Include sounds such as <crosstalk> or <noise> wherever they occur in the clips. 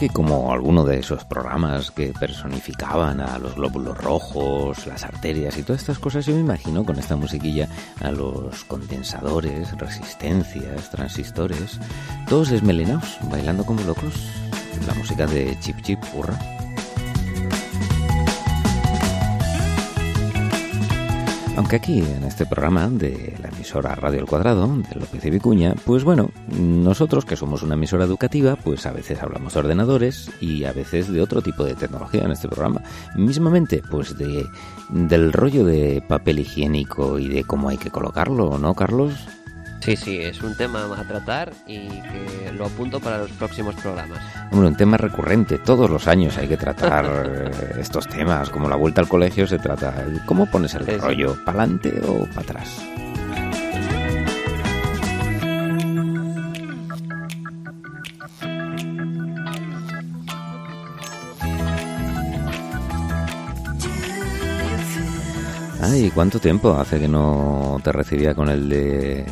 Que como alguno de esos programas que personificaban a los glóbulos rojos, las arterias y todas estas cosas, yo me imagino con esta musiquilla a los condensadores, resistencias, transistores, todos desmelenados, bailando como locos. La música de Chip Chip, hurra. Aunque aquí en este programa de la emisora Radio El Cuadrado, de López y Vicuña, pues bueno, nosotros que somos una emisora educativa, pues a veces hablamos de ordenadores y a veces de otro tipo de tecnología en este programa. Mismamente, pues de del rollo de papel higiénico y de cómo hay que colocarlo, ¿no, Carlos? Sí, sí, es un tema a tratar y que lo apunto para los próximos programas. Hombre, un tema recurrente. Todos los años hay que tratar <laughs> eh, estos temas. Como la vuelta al colegio se trata. ¿Cómo pones el rollo? ¿Para adelante o para atrás? Ay, ¿cuánto tiempo hace que no te recibía con el de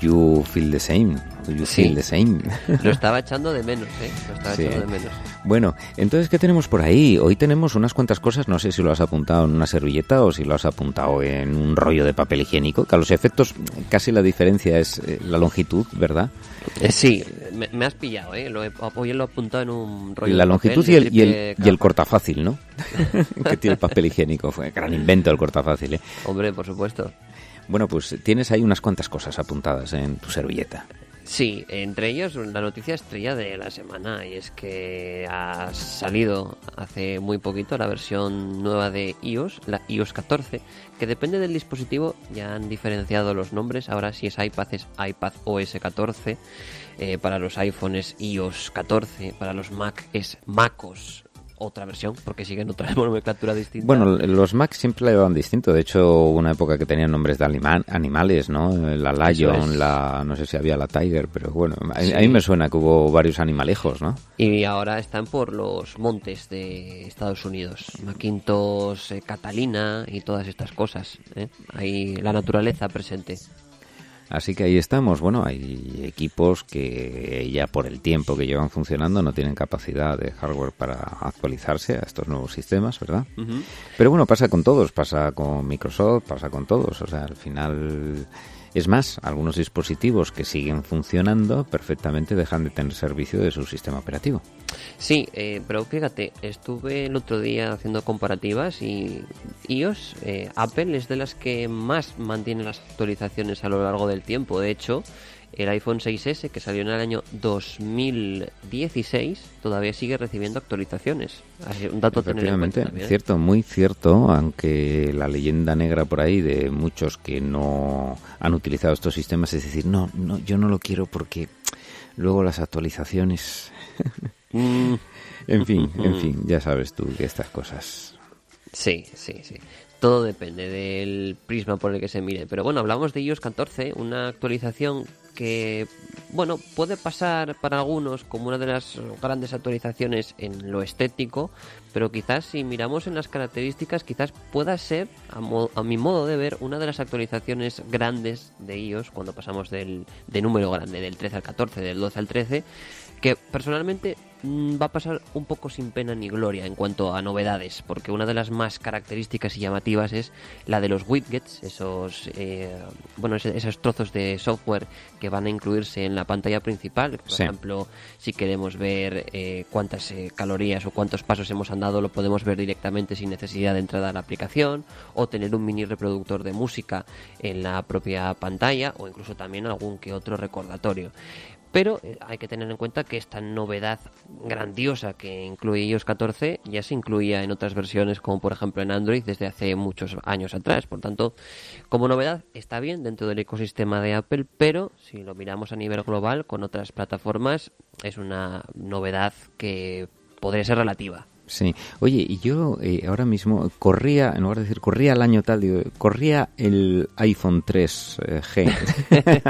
You Feel the Same? You Feel the Same. Lo estaba echando de menos, ¿eh? Lo estaba echando de menos. Bueno, entonces, ¿qué tenemos por ahí? Hoy tenemos unas cuantas cosas, no sé si lo has apuntado en una servilleta o si lo has apuntado en un rollo de papel higiénico, que a los efectos casi la diferencia es eh, la longitud, ¿verdad? Eh, sí, me, has pillado, ¿eh? Lo he, hoy lo he apuntado en un rollo La longitud y, el, y, el, y el cortafácil, ¿no? <laughs> <laughs> que tiene el papel higiénico. Fue gran invento el cortafácil, ¿eh? Hombre, por supuesto. Bueno, pues tienes ahí unas cuantas cosas apuntadas en tu servilleta. Sí, entre ellos la noticia estrella de la semana y es que ha salido hace muy poquito la versión nueva de iOS, la iOS 14, que depende del dispositivo, ya han diferenciado los nombres, ahora si es iPad es iPad OS 14, eh, para los iPhones iOS 14, para los Mac es MacOS otra versión, porque siguen otra <laughs> nomenclatura distinta. Bueno, los Mac siempre la llevan distinto. De hecho, hubo una época que tenían nombres de animales, ¿no? La Lion, la no sé si había la Tiger, pero bueno, a, mí me suena que hubo varios animalejos, ¿no? Y ahora están por los montes de Estados Unidos. Macintosh, eh, Catalina y todas estas cosas. ¿eh? Ahí la naturaleza presente. Así que ahí estamos. Bueno, hay equipos que ya por el tiempo que llevan funcionando no tienen capacidad de hardware para actualizarse a estos nuevos sistemas, ¿verdad? Pero bueno, pasa con todos, pasa con Microsoft, pasa con todos. O sea, al final es más, algunos dispositivos que siguen funcionando perfectamente dejan de tener servicio de su sistema operativo. Sí, eh, pero fíjate, estuve el otro día haciendo comparativas y iOS, eh, Apple es de las que más mantiene las actualizaciones a lo largo del tiempo. De hecho, el iPhone 6S que salió en el año 2016 todavía sigue recibiendo actualizaciones. un dato Efectivamente, cierto, muy cierto, aunque la leyenda negra por ahí de muchos que no han utilizado estos sistemas es decir, no, no, yo no lo quiero porque luego las actualizaciones. <laughs> Mm. en fin, en fin, ya sabes tú que estas cosas. Sí, sí, sí. Todo depende del prisma por el que se mire. Pero bueno, hablamos de iOS 14, una actualización que, bueno, puede pasar para algunos como una de las grandes actualizaciones en lo estético, pero quizás si miramos en las características, quizás pueda ser, a, mi modo de ver, una de las actualizaciones grandes de iOS cuando pasamos del de número grande, del 13 al 14, del 12 al 13, que personalmente va a pasar un poco sin pena ni gloria en cuanto a novedades, porque una de las más características y llamativas es la de los widgets, esos, eh, bueno, esos trozos de software que van a incluirse en la pantalla principal. Por ejemplo, si queremos ver eh, cuántas eh, calorías o cuántos pasos hemos andado, lo podemos ver directamente sin necesidad de entrada a la aplicación, o tener un mini reproductor de música en la propia pantalla, o incluso también algún que otro recordatorio. Pero eh, hay que tener en cuenta que esta novedad grandiosa que incluye iOS 14 ya se incluía en otras versiones, como por ejemplo en Android, desde hace muchos años atrás. Por tanto, como novedad está bien dentro del ecosistema de Apple, pero si lo miramos a nivel global con otras plataformas, es una novedad que podría ser relativa. Sí. Oye, y yo eh, ahora mismo corría, en lugar de decir corría el año tal, corría el iPhone 3G eh,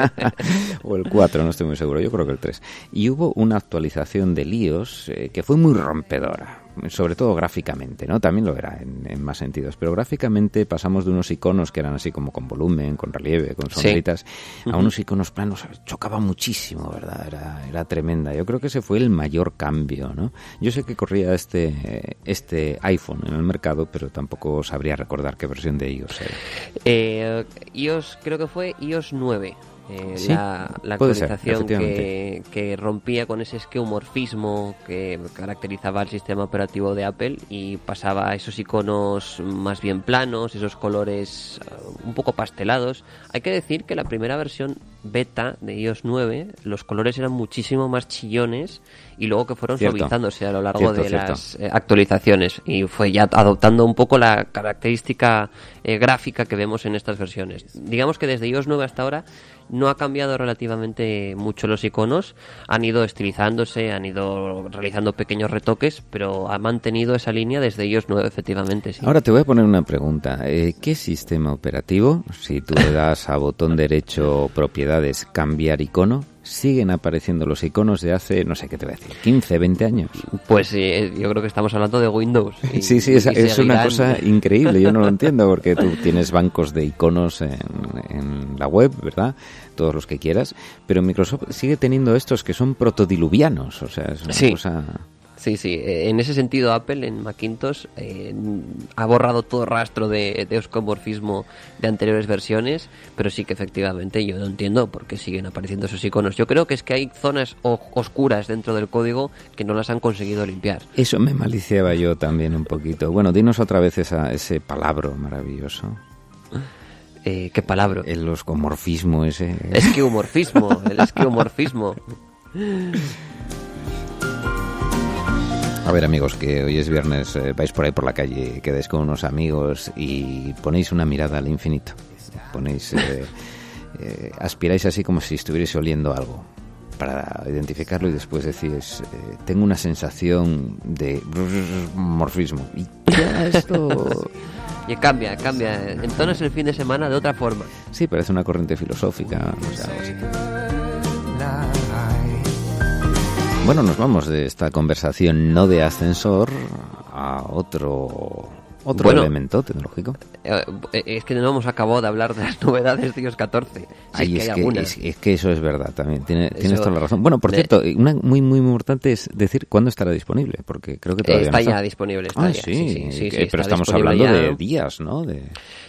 <laughs> o el 4, no estoy muy seguro, yo creo que el 3. Y hubo una actualización de iOS eh, que fue muy rompedora sobre todo gráficamente, ¿no? También lo era en, más sentidos, pero gráficamente pasamos de unos iconos que eran así como con volumen, con relieve, con sombritas, a unos iconos planos, chocaba muchísimo, ¿verdad? Era, era tremenda. Yo creo que ese fue el mayor cambio, ¿no? Yo sé que corría este, este iPhone en el mercado, pero tampoco sabría recordar qué versión de iOS era. Eh, iOS creo que fue iOS 9. Eh, la, actualización que, rompía con ese esqueumorfismo que caracterizaba el sistema operativo de Apple y pasaba a esos iconos más bien planos, esos colores uh, un poco pastelados. Hay que decir que la primera versión beta de iOS 9 los colores eran muchísimo más chillones y luego que fueron suavizándose a lo largo de las eh, actualizaciones y fue ya adoptando un poco la característica eh, gráfica que vemos en estas versiones. Digamos que desde iOS 9 hasta ahora no ha cambiado relativamente mucho los iconos, han ido estilizándose, han ido realizando pequeños retoques, pero ha mantenido esa línea desde ellos nueve, efectivamente. Ahora te voy a poner una pregunta. Eh, ¿Qué sistema operativo, si tú le das a botón derecho propiedades cambiar icono, siguen apareciendo los iconos de hace, no sé qué te voy a decir, 15, 20 años. Pues sí, eh, yo creo que estamos hablando de Windows. sí, sí, es, una cosa increíble, yo no lo entiendo porque tú tienes bancos de iconos en, en, la web, ¿verdad? Todos los que quieras, pero Microsoft sigue teniendo estos que son protodiluvianos, o sea, es una cosa... Sí, sí. Eh, en ese sentido, Apple en Macintosh eh, ha borrado todo rastro de, de oscomorfismo de anteriores versiones, pero sí que efectivamente yo no entiendo por qué siguen apareciendo esos iconos. Yo creo que es que hay zonas oscuras dentro del código que no las han conseguido limpiar. Eso me maliciaba yo también un poquito. Bueno, dinos otra vez esa, ese palabra maravilloso. Eh, ¿Qué palabra? El oscomorfismo ese. <laughs> Esqueumorfismo, el esqueumorfismo. <laughs> A ver amigos, que hoy es viernes, eh, vais por ahí por la calle, quedáis con unos amigos y ponéis una mirada al infinito. Ponéis, eh, <laughs> eh, aspiráis así como si estuvierais oliendo algo para identificarlo y después decís, tengo una sensación de morfismo. Y ya <laughs> esto... Y cambia, cambia. Entonces el fin de semana de otra forma. Sí, parece una corriente filosófica. O sea, algo así. Bueno, nos vamos de esta conversación no de ascensor a otro otro elemento tecnológico. Eh, eh, es que no hemos acabado de hablar de las <laughs> novedades de iOS 14. es, que eso es verdad también. tienes toda la razón. Bueno, por cierto, una muy, muy importante es decir cuándo estará disponible, porque creo que todavía está, está. ya disponible. Está ah, sí, sí, pero estamos hablando de días, ¿no? De...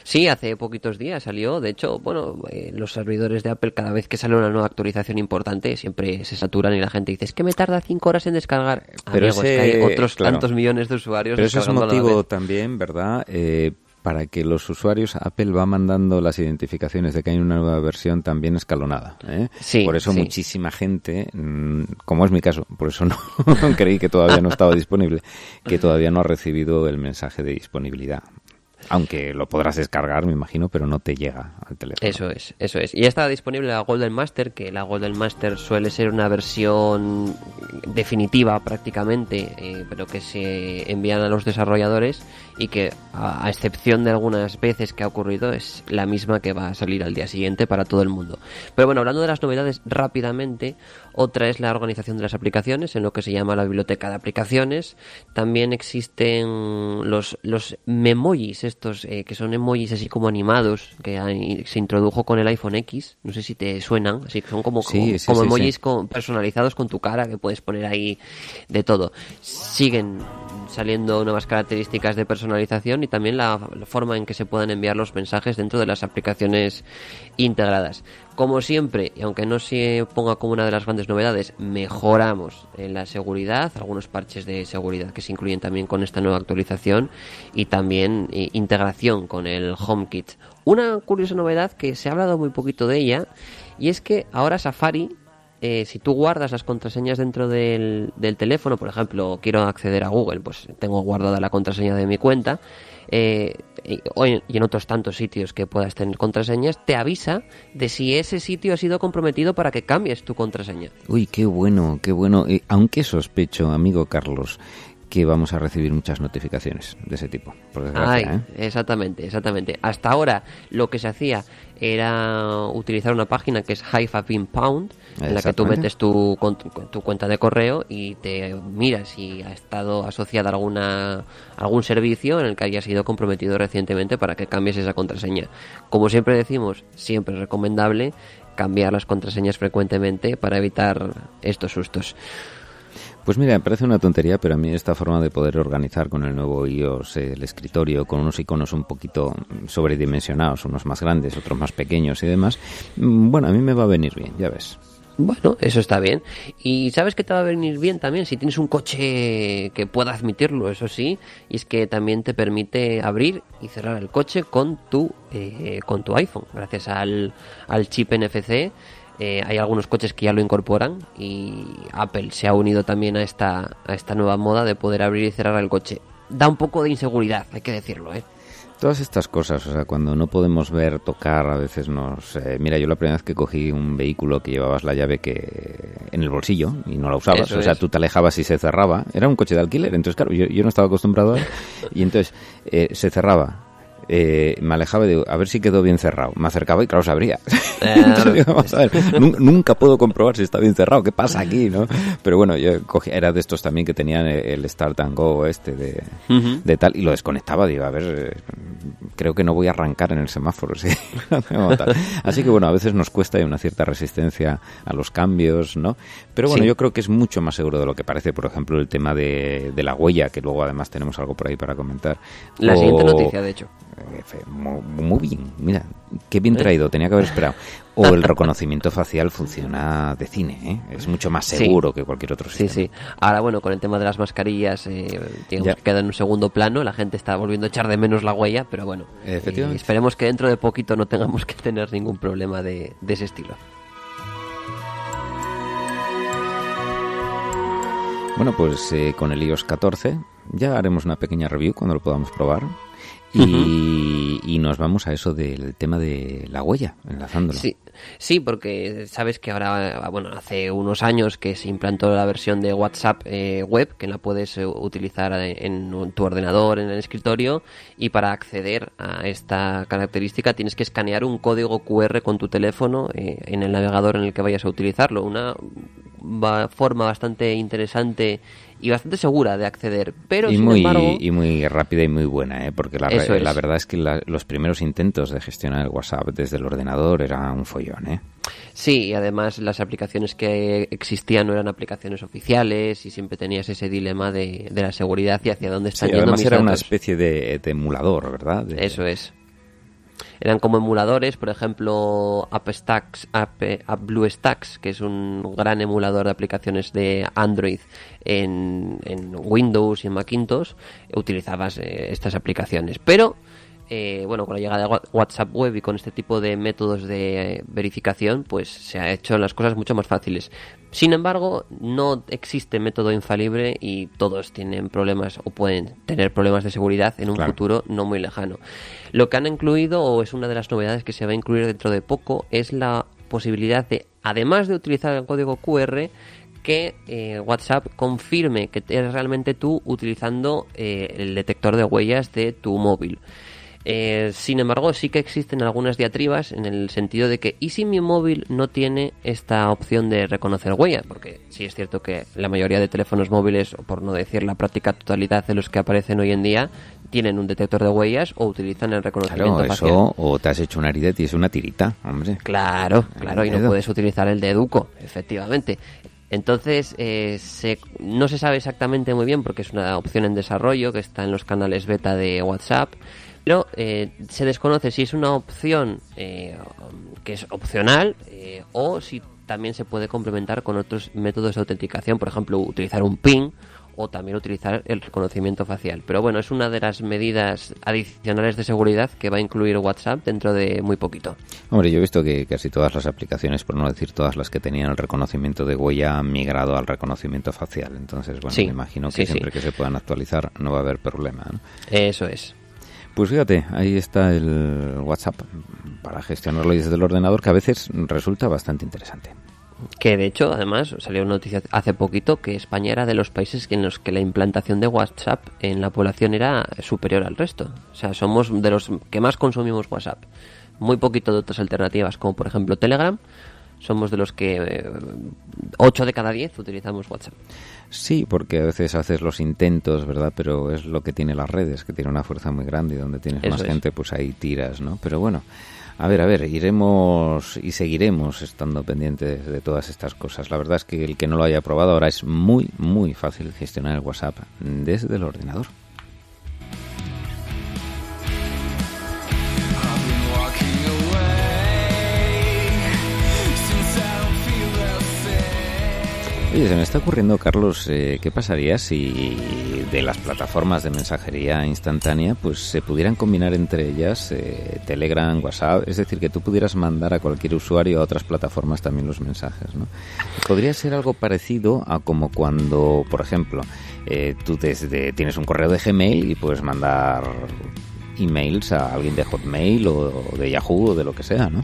Sí, hace poquitos días salió. De hecho, bueno, eh, los servidores de Apple, cada vez que sale una nueva actualización importante, siempre se saturan y la gente dice, es que me tarda cinco horas en descargar. Pero es que hay otros tantos millones de usuarios. Pero eso es motivo también, ¿verdad? Eh, para que los usuarios, Apple va mandando las identificaciones de que hay una nueva versión también escalonada. ¿eh? por eso muchísima gente, mm, como es mi caso, por eso no <laughs> creí que todavía no estaba disponible, que todavía no ha recibido el mensaje de disponibilidad. Aunque lo podrás descargar, me imagino, pero no te llega al teléfono. Eso es, eso es. Y ya está disponible la Golden Master, que la Golden Master suele ser una versión definitiva prácticamente, eh, pero que se envían a los desarrolladores y que, a, excepción de algunas veces que ha ocurrido, es la misma que va a salir al día siguiente para todo el mundo. Pero bueno, hablando de las novedades rápidamente, otra es la organización de las aplicaciones en lo que se llama la biblioteca de aplicaciones. También existen los, los memojis, estos eh, que son emojis así como animados, que se introdujo con el iPhone X. No sé si te suenan, así que son como, como, emojis personalizados con tu cara que puedes poner ahí de todo. Siguen saliendo nuevas características de personalización y también la, forma en que se puedan enviar los mensajes dentro de las aplicaciones integradas. Como siempre, y aunque no se ponga como una de las grandes novedades, mejoramos en la seguridad, algunos parches de seguridad que se incluyen también con esta nueva actualización y también eh, integración con el HomeKit. Una curiosa novedad que se ha hablado muy poquito de ella y es que ahora Safari eh, si tú guardas las contraseñas dentro del, teléfono, por ejemplo, quiero acceder a Google, pues tengo guardada la contraseña de mi cuenta, eh, y, en otros tantos sitios que puedas tener contraseñas, te avisa de si ese sitio ha sido comprometido para que cambies tu contraseña. Uy, qué bueno, qué bueno. aunque sospecho, amigo Carlos, que vamos a recibir muchas notificaciones de ese tipo. Por Ay, ¿eh? Exactamente, exactamente. Hasta ahora lo que se hacía era utilizar una página que es Hive Pound, en la que tú metes tu, tu cuenta de correo y te miras si ha estado asociada a alguna, algún servicio en el que hayas sido comprometido recientemente para que cambies esa contraseña. Como siempre decimos, siempre es recomendable cambiar las contraseñas frecuentemente para evitar estos sustos. Pues mira, me parece una tontería, pero a mí esta forma de poder organizar con el nuevo iOS el escritorio, con unos iconos un poquito sobredimensionados, unos más grandes, otros más pequeños y demás, mm, bueno, a mí me va a venir bien, ya ves. Bueno, eso está bien. Y sabes que te va a venir bien también si tienes un coche que pueda admitirlo, eso sí, y es que también te permite abrir y cerrar el coche con tu eh, con tu iPhone, gracias al, al chip NFC. Eh, hay algunos coches que ya lo incorporan y Apple se ha unido también a esta a esta nueva moda de poder abrir y cerrar el coche. Da un poco de inseguridad, hay que decirlo, ¿eh? Todas estas cosas, o sea, cuando no podemos ver, tocar, a veces nos... Eh, mira, yo la primera vez que cogí un vehículo que llevabas la llave que en el bolsillo y no la usabas, o sea, tú te alejabas y se cerraba. Era un coche de alquiler, entonces claro, yo, yo no estaba acostumbrado a... Y entonces eh, se cerraba eh, me alejaba y digo, a ver si quedó bien cerrado. Me acercaba y claro, se abría. <laughs> <laughs> nunca puedo comprobar si está bien cerrado, qué pasa aquí, ¿no? Pero bueno, yo cogí, era de estos también que tenían el Start and Go este de, de tal y lo desconectaba, digo, a ver, eh, creo que no voy a arrancar en el semáforo. <laughs> ¿sí? Así que bueno, a veces nos cuesta y una cierta resistencia a los cambios, ¿no? Pero bueno, yo creo que es mucho más seguro de lo que parece, por ejemplo, el tema de, de la huella, que luego además tenemos algo por ahí para comentar. La siguiente noticia, de hecho muy, bien, mira, qué bien traído, tenía que haber esperado. O el reconocimiento facial funciona de cine, ¿eh? es mucho más seguro que cualquier otro sistema. Sí, sí. Ahora, bueno, con el tema de las mascarillas, eh, queda en un segundo plano, la gente está volviendo a echar de menos la huella, pero bueno, eh, esperemos que dentro de poquito no tengamos que tener ningún problema de, de ese estilo. Bueno, pues eh, con el iOS 14 ya haremos una pequeña review cuando lo podamos probar. Y, nos vamos a eso del tema de la huella, enlazándolo. Sí, sí, porque sabes que ahora, bueno, hace unos años que se implantó la versión de WhatsApp eh, web, que la puedes eh, utilizar en tu ordenador, en el escritorio, y para acceder a esta característica tienes que escanear un código QR con tu teléfono eh, en el navegador en el que vayas a utilizarlo. Una forma bastante interesante y bastante segura de acceder. Pero, y sin muy, embargo... Y muy rápida y muy buena, ¿eh? porque la, la verdad es que los primeros intentos de gestionar el WhatsApp desde el ordenador era un follón. ¿eh? Sí, y además las aplicaciones que existían no eran aplicaciones oficiales y siempre tenías ese dilema de, de la seguridad y hacia dónde están sí, yendo además era una especie de, emulador, ¿verdad? Eso es eran como emuladores, por ejemplo, AppStacks, App, AppBlueStacks, que es un gran emulador de aplicaciones de Android en, en Windows y en Macintosh, utilizabas eh, estas aplicaciones. Pero eh, bueno, con la llegada de WhatsApp Web y con este tipo de métodos de verificación, pues se ha hecho las cosas mucho más fáciles. Sin embargo, no existe método infalible y todos tienen problemas o pueden tener problemas de seguridad en un futuro no muy lejano. Lo que han incluido, o es una de las novedades que se va a incluir dentro de poco, es la posibilidad de, además de utilizar el código QR, que eh, WhatsApp confirme que eres realmente tú utilizando eh, el detector de huellas de tu móvil. Eh, sin embargo, sí que existen algunas diatribas en el sentido de que, ¿y si mi móvil no tiene esta opción de reconocer huella? Porque sí es cierto que la mayoría de teléfonos móviles, o por no decir la práctica totalidad de los que aparecen hoy en día, tienen un detector de huellas o utilizan el reconocimiento claro, eso, o te has hecho una herida y es una tirita, hombre. Claro, claro, y no puedes utilizar el de Educo, efectivamente. Entonces, eh, no se sabe exactamente muy bien porque es una opción en desarrollo que está en los canales beta de WhatsApp pero eh, se desconoce si es una opción eh, que es opcional eh, o si también se puede complementar con otros métodos de autenticación, por ejemplo, utilizar un PIN o también utilizar el reconocimiento facial. Pero bueno, es una de las medidas adicionales de seguridad que va a incluir WhatsApp dentro de muy poquito. Hombre, yo he visto que casi todas las aplicaciones, por no decir todas las que tenían el reconocimiento de huella, han migrado al reconocimiento facial. Entonces, bueno, me imagino que siempre que se puedan actualizar no va a haber problema. Eso es. Pues fíjate, ahí está el WhatsApp para gestionarlo desde el ordenador, que a veces resulta bastante interesante. Que de hecho, además, salió una noticia hace poquito que España era de los países en los que la implantación de WhatsApp en la población era superior al resto. O sea, somos de los que más consumimos WhatsApp. Muy poquito de otras alternativas, como por ejemplo Telegram. Somos de los que 8 de cada 10 utilizamos WhatsApp. Sí, porque a veces haces los intentos, ¿verdad? Pero es lo que tiene las redes, que tiene una fuerza muy grande y donde tienes más gente, pues ahí tiras, ¿no? Pero bueno, a ver, a ver, iremos y seguiremos estando pendientes de todas estas cosas. La verdad es que el que no lo haya probado ahora es muy, muy fácil gestionar el WhatsApp desde el ordenador. Oye, se me está ocurriendo, Carlos, eh, ¿qué pasaría si de las plataformas de mensajería instantánea pues se pudieran combinar entre ellas eh, Telegram, WhatsApp? Es decir, que tú pudieras mandar a cualquier usuario a otras plataformas también los mensajes, ¿no? Podría ser algo parecido a como cuando, por ejemplo, eh, tú desde, tienes un correo de Gmail y puedes mandar emails a alguien de Hotmail o de Yahoo o de lo que sea, ¿no?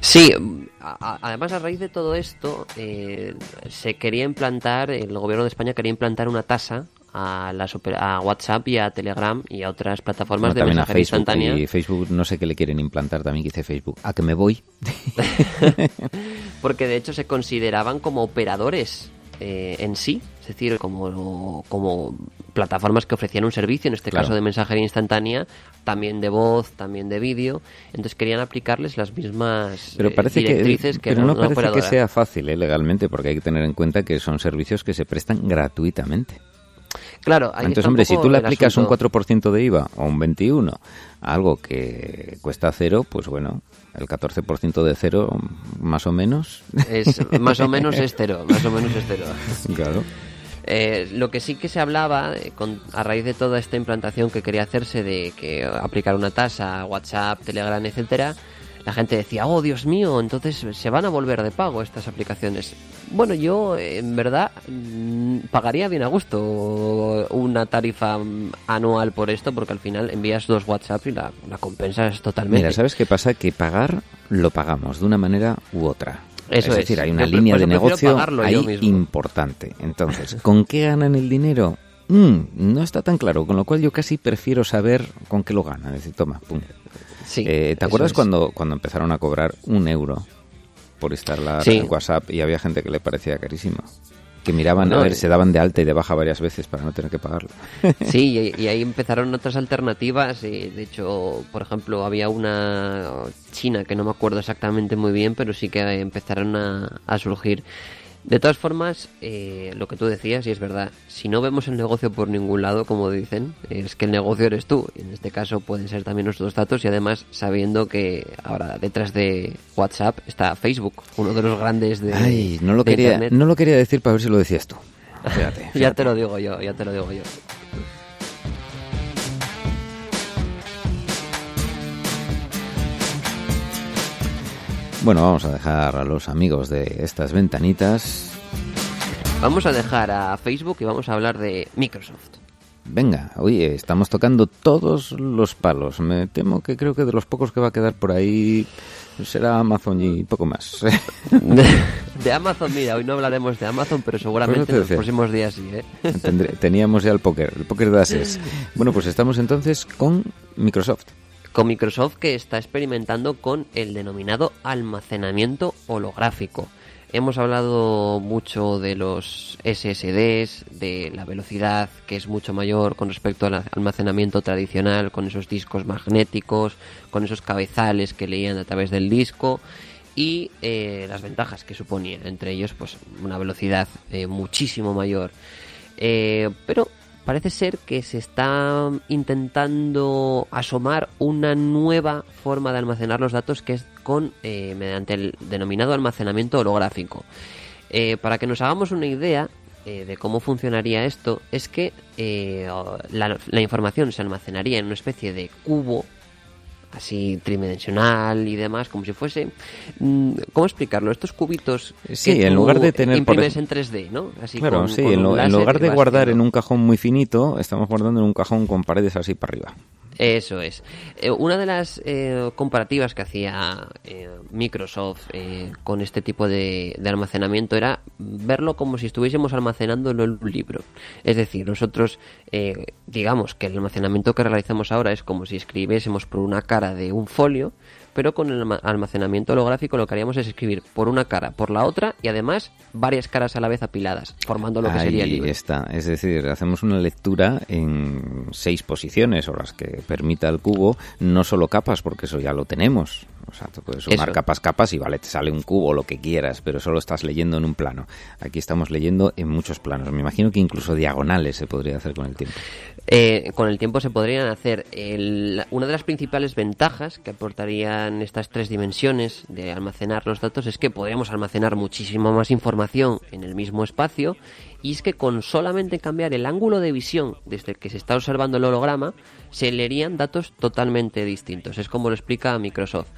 Sí, además a raíz de todo esto eh, se quería implantar, el gobierno de España quería implantar una tasa a, las, a WhatsApp y a Telegram y a otras plataformas de mensajería instantánea. Y Facebook no sé qué le quieren implantar también, dice Facebook. ¿A que me voy? <laughs> Porque de hecho se consideraban como operadores eh, en sí, es decir, como, como plataformas que ofrecían un servicio, en este caso de mensajería instantánea, también de voz, también de vídeo. Entonces querían aplicarles las mismas pero eh, parece directrices que, pero no parece que sea fácil eh, legalmente, porque hay que tener en cuenta que son servicios que se prestan gratuitamente. Claro, Entonces, hombre, si tú le aplicas un 4% de IVA o un 21% a algo que cuesta cero, pues bueno, el 14% de cero, más o menos. Es, más o menos <laughs> es cero, más o menos es cero. Claro. Eh, lo que sí que se hablaba, eh, a raíz de toda esta implantación que quería hacerse de que aplicar una tasa, WhatsApp, Telegram, etcétera, la gente decía, oh Dios mío, entonces se van a volver de pago estas aplicaciones. Bueno, yo en verdad mm, pagaría bien a gusto una tarifa anual por esto, porque al final envías dos WhatsApp y la, la compensas totalmente. Mira, ¿sabes qué pasa? Que pagar lo pagamos de una manera u otra. Eso es decir, hay una línea de negocio ahí importante. Entonces, ¿con qué ganan el dinero? Mm, no está tan claro, con lo cual yo casi prefiero saber con qué lo ganan. Es decir, toma, pum. Eh, ¿Te acuerdas cuando, cuando empezaron a cobrar un euro por instalar en WhatsApp y había gente que le parecía carísimo? Que miraban, a ver, se daban de alta y de baja varias veces para no tener que pagarlo. <laughs> Sí, <laughs> y, ahí empezaron otras alternativas. Y de hecho, por ejemplo, había una china que no me acuerdo exactamente muy bien, pero sí que empezaron a, a surgir de todas formas, eh, lo que tú decías, y es verdad, si no vemos el negocio por ningún lado, como dicen, es que el negocio eres tú. Y en este caso pueden ser también nuestros datos y además sabiendo que ahora detrás de WhatsApp está Facebook, uno de los grandes de, Ay, no lo quería, No lo quería decir para ver si lo decías tú. <laughs> ya te lo digo yo, ya te lo digo yo. Bueno, vamos a dejar a los amigos de estas ventanitas. Vamos a dejar a Facebook y vamos a hablar de Microsoft. Venga, oye, estamos tocando todos los palos. Me temo que creo que de los pocos que va a quedar por ahí será Amazon y poco más. <laughs> de, Amazon, mira, hoy no hablaremos de Amazon, pero seguramente en los próximos días sí. ¿eh? teníamos ya el póker, el póker de Ases. <laughs> Bueno, pues estamos entonces con Microsoft con Microsoft que está experimentando con el denominado almacenamiento holográfico. Hemos hablado mucho de los SSDs, de la velocidad que es mucho mayor con respecto al almacenamiento tradicional, con esos discos magnéticos, con esos cabezales que leían a través del disco y eh, las ventajas que suponía, entre ellos pues una velocidad eh, muchísimo mayor. Eh, pero parece ser que se está intentando asomar una nueva forma de almacenar los datos que es con eh, mediante el denominado almacenamiento holográfico. Eh, para que nos hagamos una idea eh, de cómo funcionaría esto, es que la información se almacenaría en una especie de cubo así tridimensional y demás, como si fuese... Mm, ¿Cómo explicarlo? Estos cubitos sí, que en lugar de tener imprimes en 3D, ¿no? Así claro, sí, en, lugar de guardar en un cajón muy finito, estamos guardando en un cajón con paredes así para arriba. Eso es. Eh, una de las eh, comparativas que hacía eh, Microsoft con este tipo de, almacenamiento era verlo como si estuviésemos almacenando en un libro. Es decir, nosotros digamos que el almacenamiento que realizamos ahora es como si escribiésemos por una cara de un folio pero con el almacenamiento holográfico lo que haríamos es escribir por una cara, por la otra y además varias caras a la vez apiladas, formando lo que sería el libro. está, es decir, hacemos una lectura en seis posiciones o las que permita el cubo, no solo capas, porque eso ya lo tenemos. O sea, tú puedes sumar capas, capas y vale, te sale un cubo, lo que quieras, pero solo estás leyendo en un plano. Aquí estamos leyendo en muchos planos. Me imagino que incluso diagonales se podría hacer con el tiempo. Eh, con el tiempo se podrían hacer. una de las principales ventajas que aportarían estas tres dimensiones de almacenar los datos es que podríamos almacenar muchísimo más información en el mismo espacio y es que con solamente cambiar el ángulo de visión desde el que se está observando el holograma, se leerían datos totalmente distintos. Es como lo explica Microsoft.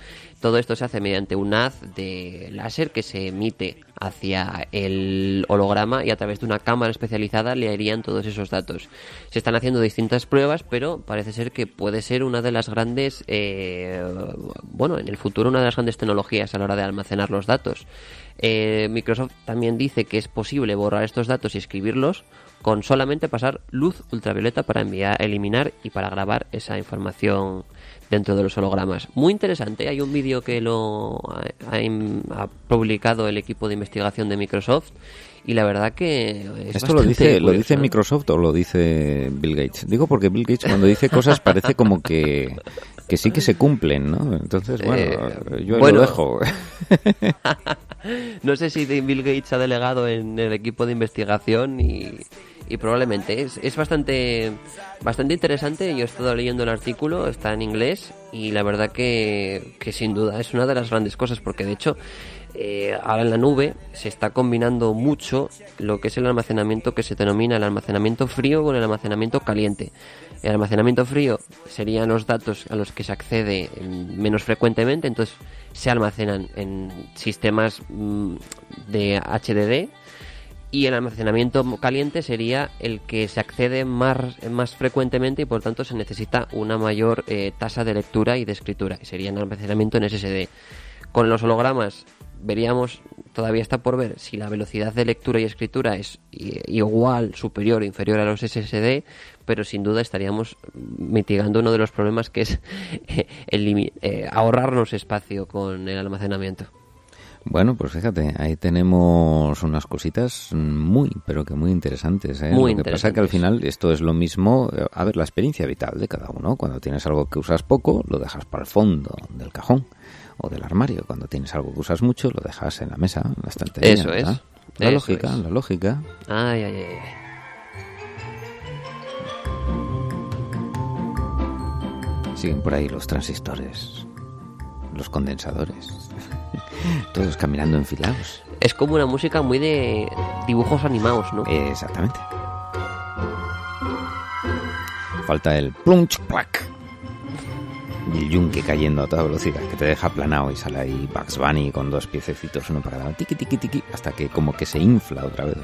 Todo esto se hace mediante un haz de láser que se emite hacia el holograma y a través de una cámara especializada leerían todos esos datos. Se están haciendo distintas pruebas, pero parece ser que puede ser una de las grandes, eh, bueno, en el futuro una de las grandes tecnologías a la hora de almacenar los datos. Eh, Microsoft también dice que es posible borrar estos datos y escribirlos con solamente pasar luz ultravioleta para enviar, eliminar y para grabar esa información dentro de los hologramas. Muy interesante, hay un vídeo que lo ha, publicado el equipo de investigación de Microsoft y la verdad que esto lo dice lo dice Microsoft o lo dice Bill Gates digo porque Bill Gates cuando dice cosas parece como que que sí que se cumplen no entonces bueno eh, yo lo dejo. <laughs> No sé si Bill Gates ha delegado en el equipo de investigación y y probablemente. Es, es bastante bastante interesante. Yo he estado leyendo el artículo, está en inglés y la verdad que, que sin duda es una de las grandes cosas porque de hecho eh, ahora en la nube se está combinando mucho lo que es el almacenamiento que se denomina el almacenamiento frío con el almacenamiento caliente. El almacenamiento frío serían los datos a los que se accede menos frecuentemente, entonces se almacenan en sistemas mm, de HDD y el almacenamiento caliente sería el que se accede más, más frecuentemente y por tanto se necesita una mayor eh, tasa de lectura y de escritura, que sería el almacenamiento en SSD. Con los hologramas veríamos, todavía está por ver, si la velocidad de lectura y escritura es igual, superior o inferior a los SSD, pero sin duda estaríamos mitigando uno de los problemas que es <laughs> el, eh, ahorrarnos espacio con el almacenamiento. Bueno, pues fíjate, ahí tenemos unas cositas muy, pero que muy interesantes. ¿eh? Muy lo que pasa que al final esto es lo mismo, eh, a ver, la experiencia vital de cada uno. Cuando tienes algo que usas poco, lo dejas para el fondo del cajón o del armario. Cuando tienes algo que usas mucho, lo dejas en la mesa, en la estantería. Eso es. La lógica, la lógica. Ay, ay, ay. Siguen por ahí los transistores, los condensadores. <laughs> Todos caminando enfilados. Es como una música muy de dibujos animados, ¿no? Exactamente. Falta el plunch plac. Y el yunque cayendo a toda velocidad, que te deja planado y sale ahí Bugs Bunny con dos piececitos uno para cada tiki tiki tiki, hasta que como que se infla otra vez.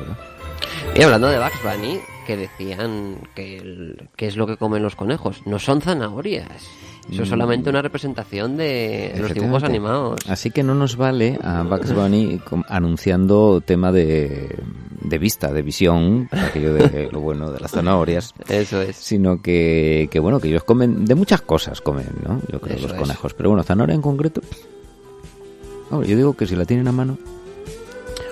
Y hablando de Bugs Bunny, que decían que, que es lo que comen los conejos, no son zanahorias. Eso es solamente una representación de los dibujos animados. Así que no nos vale a Bugs Bunny anunciando tema de, de vista, de visión, <laughs> aquello de lo bueno de las zanahorias. Eso es. Sino que, que bueno, que ellos comen, de muchas cosas comen, ¿no? Yo creo, los conejos. Pero bueno, zanahoria en concreto. yo digo que si la tienen a mano.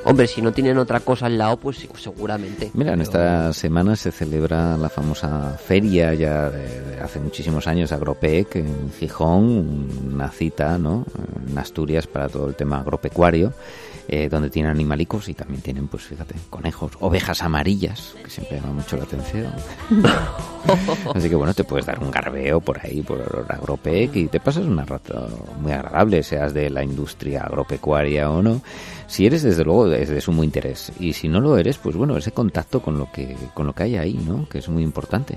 Hombre, si no tienen otra cosa al lado, pues seguramente. Mira, en esta semana se celebra la famosa feria ya de, hace muchísimos años, Agropec, en Gijón, una cita, ¿no? En Asturias para todo el tema agropecuario. Eh, donde tienen animalicos y también tienen, pues fíjate, conejos, ovejas amarillas, que siempre llaman mucho la atención. <laughs> Así que bueno, te puedes dar un garbeo por ahí, por Agropec, y te pasas una rato muy agradable, seas de la industria agropecuaria o no. Si eres, desde luego, es de sumo interés. Y si no lo eres, pues bueno, ese contacto con lo que, con lo que hay ahí, ¿no? Que es muy importante.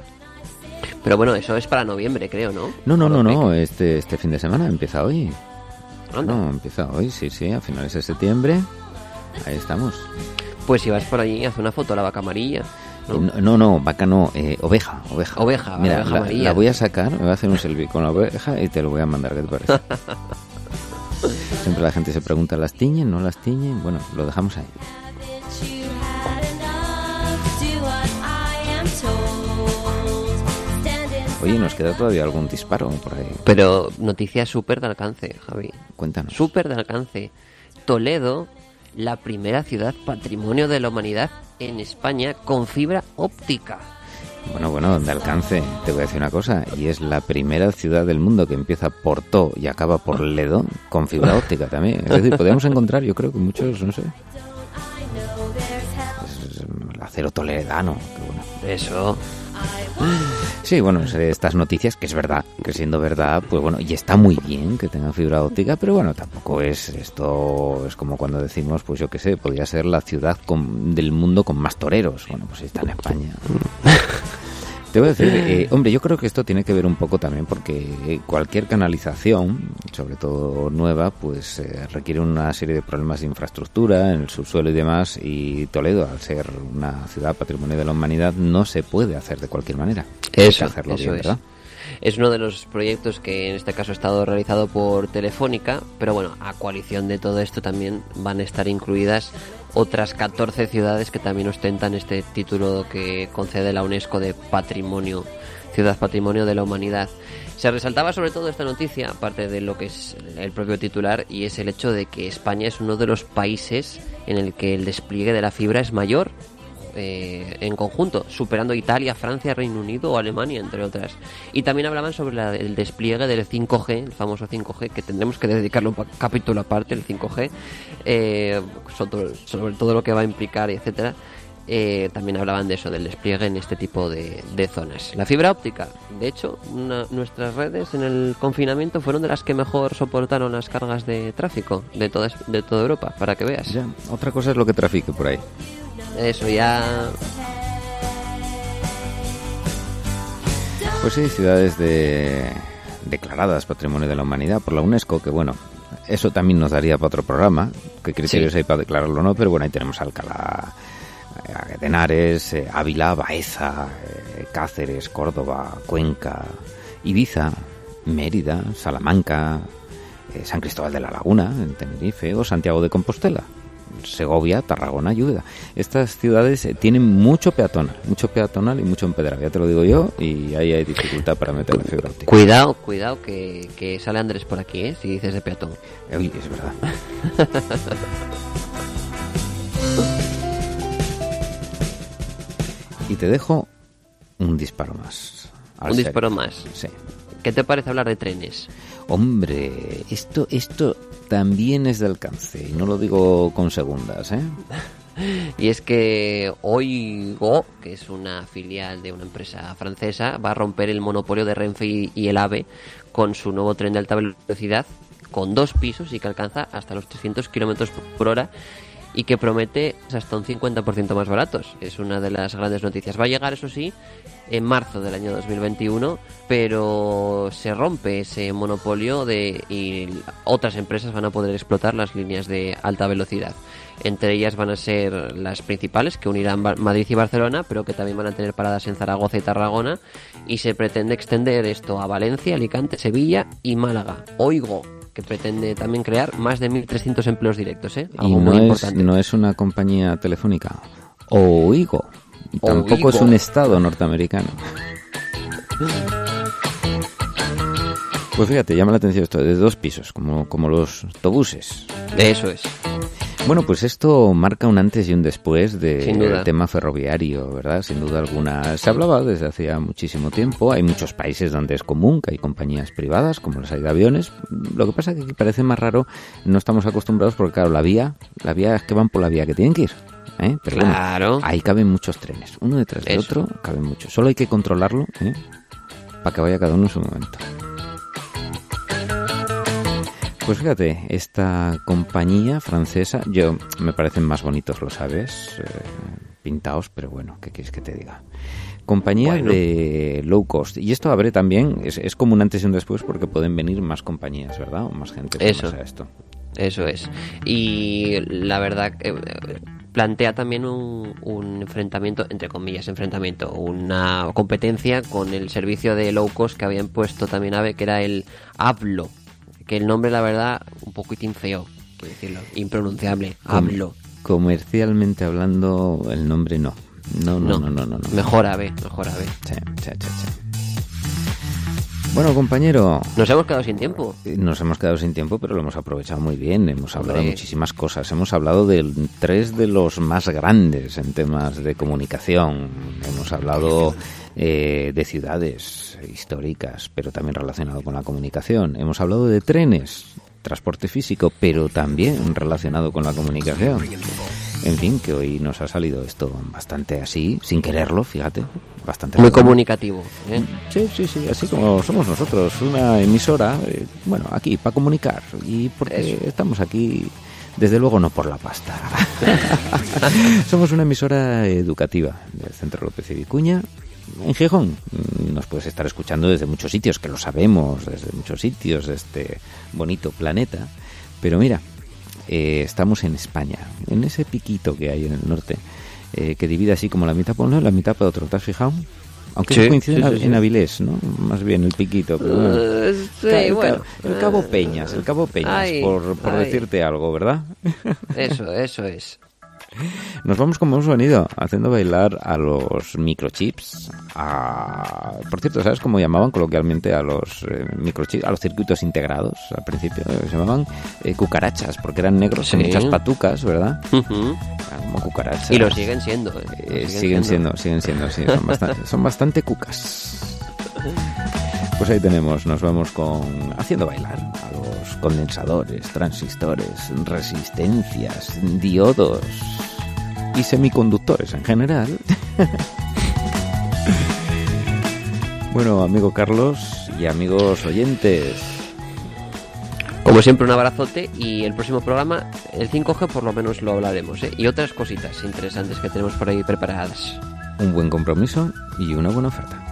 Pero bueno, eso es para noviembre, creo, ¿no? No, no, no, no. Este, este fin de semana empieza hoy. No, empieza hoy, sí, sí, a finales de septiembre. Ahí estamos. Pues si vas por allí, haz una foto a la vaca amarilla. ¿no? No, no, vaca no, eh, oveja, oveja. Oveja, Mira, oveja la, María. la voy a sacar, me voy a hacer un selfie con la oveja y te lo voy a mandar, ¿qué te parece? <laughs> Siempre la gente se pregunta, ¿las tiñen? ¿No las tiñen? Bueno, lo dejamos ahí. Oye, ¿nos queda todavía algún disparo por ahí? Pero noticia súper de alcance, Javi. Cuéntanos. Súper de alcance. Toledo, la primera ciudad patrimonio de la humanidad en España con fibra óptica. Bueno, bueno, de alcance, te voy a decir una cosa, y es la primera ciudad del mundo que empieza por To y acaba por Ledo con fibra óptica también. Es decir, podríamos encontrar, yo creo que muchos, no sé, es el acero toledano, que bueno. Eso. Sí, bueno, estas noticias, que es verdad, que siendo verdad, pues bueno, y está muy bien que tengan fibra óptica, pero bueno, tampoco es esto, es como cuando decimos, pues yo qué sé, podría ser la ciudad con- del mundo con más toreros. Bueno, pues está en España. <laughs> Te voy a decir, eh, <gasps> hombre, yo creo que esto tiene que ver un poco también porque cualquier canalización, sobre todo nueva, pues eh, requiere una serie de problemas de infraestructura en el subsuelo y demás. Y Toledo, al ser una ciudad patrimonio de la humanidad, no se puede hacer de cualquier manera. Hay que Eso, hacerlo eso bien. ¿verdad? Es uno de los proyectos que en este caso ha estado realizado por Telefónica, pero bueno, a coalición de todo esto también van a estar incluidas otras 14 ciudades que también ostentan este título que concede la UNESCO de Patrimonio, Ciudad Patrimonio de la Humanidad. Se resaltaba sobre todo esta noticia, aparte de lo que es el propio titular, y es el hecho de que España es uno de los países en el que el despliegue de la fibra es mayor eh, en conjunto, superando Italia, Francia, Reino Unido o Alemania, entre otras. Y también hablaban sobre la- el despliegue del 5G, el famoso 5G, que tendremos que dedicarle un capítulo aparte, el 5G, eh, sobre, todo lo que va a implicar, etcétera. Eh, también hablaban de eso, del despliegue en este tipo de, de zonas. La fibra óptica, de hecho, nuestras redes en el confinamiento fueron de las que mejor soportaron las cargas de tráfico de toda, de toda Europa, para que veas. Otra cosa es lo que trafique por ahí. Eso ya Pues sí, ciudades de, declaradas Patrimonio de la Humanidad por la UNESCO, que bueno, eso también nos daría para otro programa, qué criterios Sí. hay para declararlo o no, pero bueno, ahí tenemos Alcalá eh, de Henares, eh, Ávila, Baeza, eh, Cáceres, Córdoba, Cuenca, Ibiza, Mérida, Salamanca, San Cristóbal de la Laguna, en Tenerife, o Santiago de Compostela. Segovia, Tarragona, Llúdeda. Estas ciudades eh, tienen mucho peatonal, mucho peatonal y mucho empedrado, ya te lo digo yo, y ahí hay dificultad para meter la fibra óptica. Cuidado, cuidado que, que sale Andrés por aquí, ¿eh? Si dices de peatón. Uy, es verdad. <laughs> y te dejo un disparo más. Un disparo más. Sí. ¿Qué te parece hablar de trenes? Hombre, esto, esto también es de alcance, y no lo digo con segundas, ¿eh? <laughs> Y es que Oigo, que es una filial de una empresa francesa, va a romper el monopolio de Renfe y, el AVE con su nuevo tren de alta velocidad con dos pisos y que alcanza hasta los 300 kilómetros por hora y que promete hasta un 50% más baratos. Es una de las grandes noticias. Va a llegar, eso sí, en marzo del año 2021, pero se rompe ese monopolio de y otras empresas van a poder explotar las líneas de alta velocidad. Entre ellas van a ser las principales que unirán Madrid y Barcelona, pero que también van a tener paradas en Zaragoza y Tarragona y se pretende extender esto a Valencia, Alicante, Sevilla y Málaga. Oigo que pretende también crear más de 1.300 empleos directos, ¿eh? Y no muy es, importante. no es una compañía telefónica. Oigo. Y Tampoco Oigo. es un estado norteamericano. Pues fíjate, llama la atención esto de dos pisos, como, como los autobuses. Eso es. Bueno, pues esto marca un antes y un después del duda. tema ferroviario, ¿verdad? Sin duda alguna. Se hablaba desde hacía muchísimo tiempo. Hay muchos países donde es común que hay compañías privadas, como las hay de aviones. Lo que pasa es que aquí parece más raro, no estamos acostumbrados porque, claro, la vía, la vía es que van por la vía que tienen que ir. ¿eh? Pero bueno, Claro. ahí caben muchos trenes, uno detrás del Eso. otro, caben muchos. Solo hay que controlarlo, ¿eh? Para que vaya cada uno en su momento. Pues fíjate, esta compañía francesa, yo me parecen más bonitos, lo sabes, eh, pintados, pero bueno, ¿qué quieres que te diga? Compañía Bueno. de low cost. Y esto abre también, es, es como un antes y un después porque pueden venir más compañías, ¿verdad? O más gente. Sumarse a esto. Eso es. Y la verdad, eh, plantea también un, un, enfrentamiento, entre comillas, enfrentamiento, una competencia con el servicio de low cost que habían puesto también AVE, que era el Hablo, que el nombre, la verdad, un poquitín feo, quiero decirlo, impronunciable, Hablo. Comercialmente hablando, el nombre no. No, no, no, no, no. Mejor AVE, mejor AVE. Sí, sí, sí, sí. Bueno, compañero. Nos hemos quedado sin tiempo. Nos hemos quedado sin tiempo, pero lo hemos aprovechado muy bien. Hemos hablado de muchísimas cosas. Hemos hablado de tres de los más grandes en temas de comunicación. Hemos hablado eh, de ciudades históricas, pero también relacionado con la comunicación. Hemos hablado de trenes, transporte físico, pero también relacionado con la comunicación. En fin, que hoy nos ha salido esto bastante así, sin quererlo, fíjate, bastante. Muy comunicativo. ¿eh? Sí, sí, sí, así como somos nosotros, una emisora, eh, bueno, aquí para comunicar y porque estamos aquí. Desde luego no por la pasta. <laughs> Somos una emisora educativa del Centro López y Vicuña, en Gijón. Nos puedes estar escuchando desde muchos sitios, que lo sabemos, desde muchos sitios de este bonito planeta. Pero mira, eh, estamos en España, en ese piquito que hay en el norte, eh, que divide así como la mitad por uno y la mitad por otro. ¿Te has fijado? Aunque coincide en Avilés, ¿no? Más bien el piquito. Pero bueno. el, Cabo Peñas, el Cabo Peñas, por, por decirte algo, ¿verdad? Eso, eso es. Nos vamos como hemos venido, haciendo bailar a los microchips. Por cierto, ¿sabes cómo llamaban coloquialmente a los eh, microchips, a los circuitos integrados? Al principio se llamaban eh, cucarachas, porque eran negros con muchas patucas, ¿verdad? como cucarachas. Y lo siguen siendo. ¿eh? siguen, siendo. siguen siendo, sí, son bastante, son bastante cucas. Pues ahí tenemos, nos vamos con haciendo bailar a los condensadores, transistores, resistencias, diodos y semiconductores en general. <laughs> bueno, amigo Carlos y amigos oyentes. Como siempre, un abrazote y el próximo programa, el 5G, por lo menos lo hablaremos, ¿eh? Y otras cositas interesantes que tenemos por ahí preparadas. Un buen compromiso y una buena oferta.